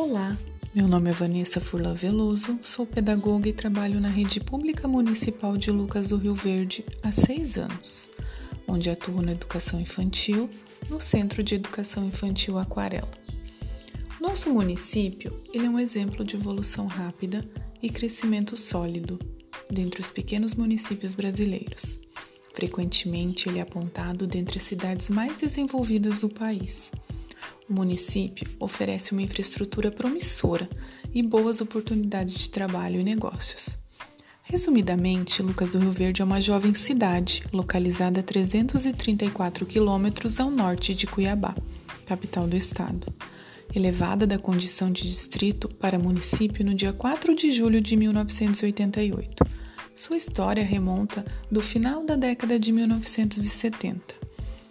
Olá, meu nome é Vanessa Furlan Veloso, sou pedagoga e trabalho na rede pública municipal de Lucas do Rio Verde há seis anos, onde atuo na educação infantil no Centro de Educação Infantil Aquarela. Nosso município ele é um exemplo de evolução rápida e crescimento sólido dentre os pequenos municípios brasileiros. Frequentemente, ele é apontado dentre as cidades mais desenvolvidas do país. O município oferece uma infraestrutura promissora e boas oportunidades de trabalho e negócios. Resumidamente, Lucas do Rio Verde é uma jovem cidade localizada a 334 quilômetros ao norte de Cuiabá, capital do estado. Elevada da condição de distrito para município no dia 4 de julho de 1988 sua história remonta do final da década de 1970.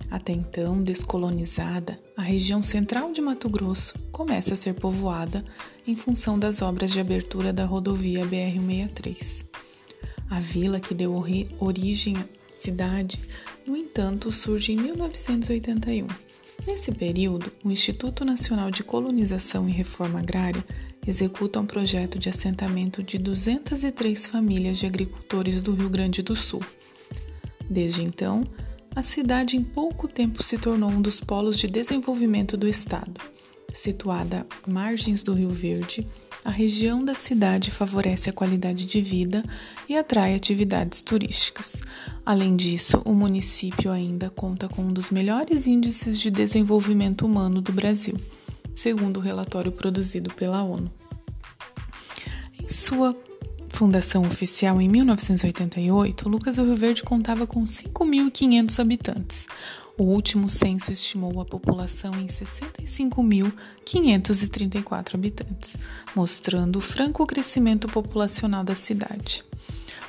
Até então descolonizada, a região central de Mato Grosso começa a ser povoada em função das obras de abertura da rodovia BR-163. A vila que deu origem à cidade, no entanto, surge em 1981. Nesse período, o Instituto Nacional de Colonização e Reforma Agrária executa um projeto de assentamento de 203 famílias de agricultores do Rio Grande do Sul. Desde então, a cidade em pouco tempo se tornou um dos polos de desenvolvimento do estado. Situada margens do Rio Verde, a região da cidade favorece a qualidade de vida e atrai atividades turísticas. Além disso, o município ainda conta com um dos melhores índices de desenvolvimento humano do Brasil segundo o relatório produzido pela ONU. Em sua fundação oficial em 1988, Lucas do Rio Verde contava com 5.500 habitantes. O último censo estimou a população em 65.534 habitantes, mostrando o franco crescimento populacional da cidade.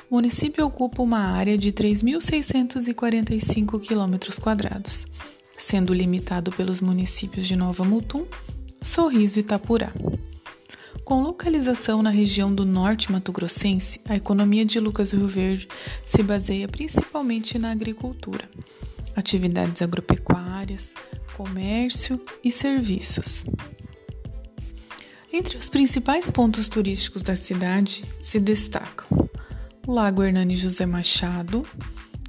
O município ocupa uma área de 3.645 km, sendo limitado pelos municípios de Nova Mutum, Sorriso e Itapurá. Com localização na região do norte mato-grossense, a economia de Lucas do Rio Verde se baseia principalmente na agricultura, atividades agropecuárias, comércio e serviços. Entre os principais pontos turísticos da cidade se destacam o Lago Hernani José Machado,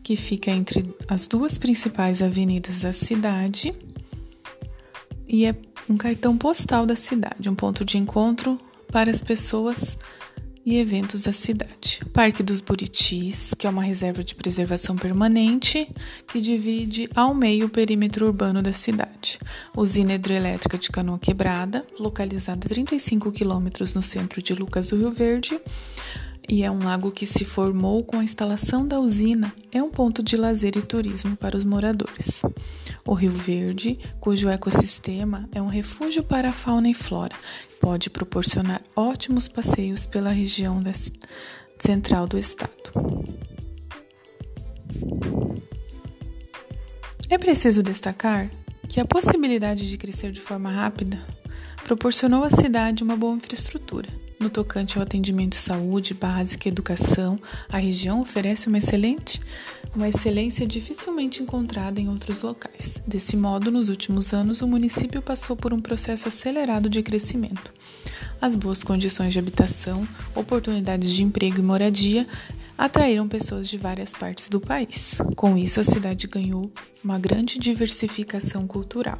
que fica entre as duas principais avenidas da cidade e é um cartão postal da cidade, um ponto de encontro para as pessoas e eventos da cidade. Parque dos Buritis, que é uma reserva de preservação permanente que divide ao meio o perímetro urbano da cidade. Usina hidrelétrica de Canoa Quebrada, localizada a 35 quilômetros no centro de Lucas do Rio Verde e é um lago que se formou com a instalação da usina, é um ponto de lazer e turismo para os moradores. O Rio Verde, cujo ecossistema é um refúgio para a fauna e flora, pode proporcionar ótimos passeios pela região central do estado. É preciso destacar que a possibilidade de crescer de forma rápida proporcionou à cidade uma boa infraestrutura no tocante ao atendimento saúde, básica e educação, a região oferece uma excelente, uma excelência dificilmente encontrada em outros locais. Desse modo, nos últimos anos, o município passou por um processo acelerado de crescimento. As boas condições de habitação, oportunidades de emprego e moradia atraíram pessoas de várias partes do país. Com isso, a cidade ganhou uma grande diversificação cultural.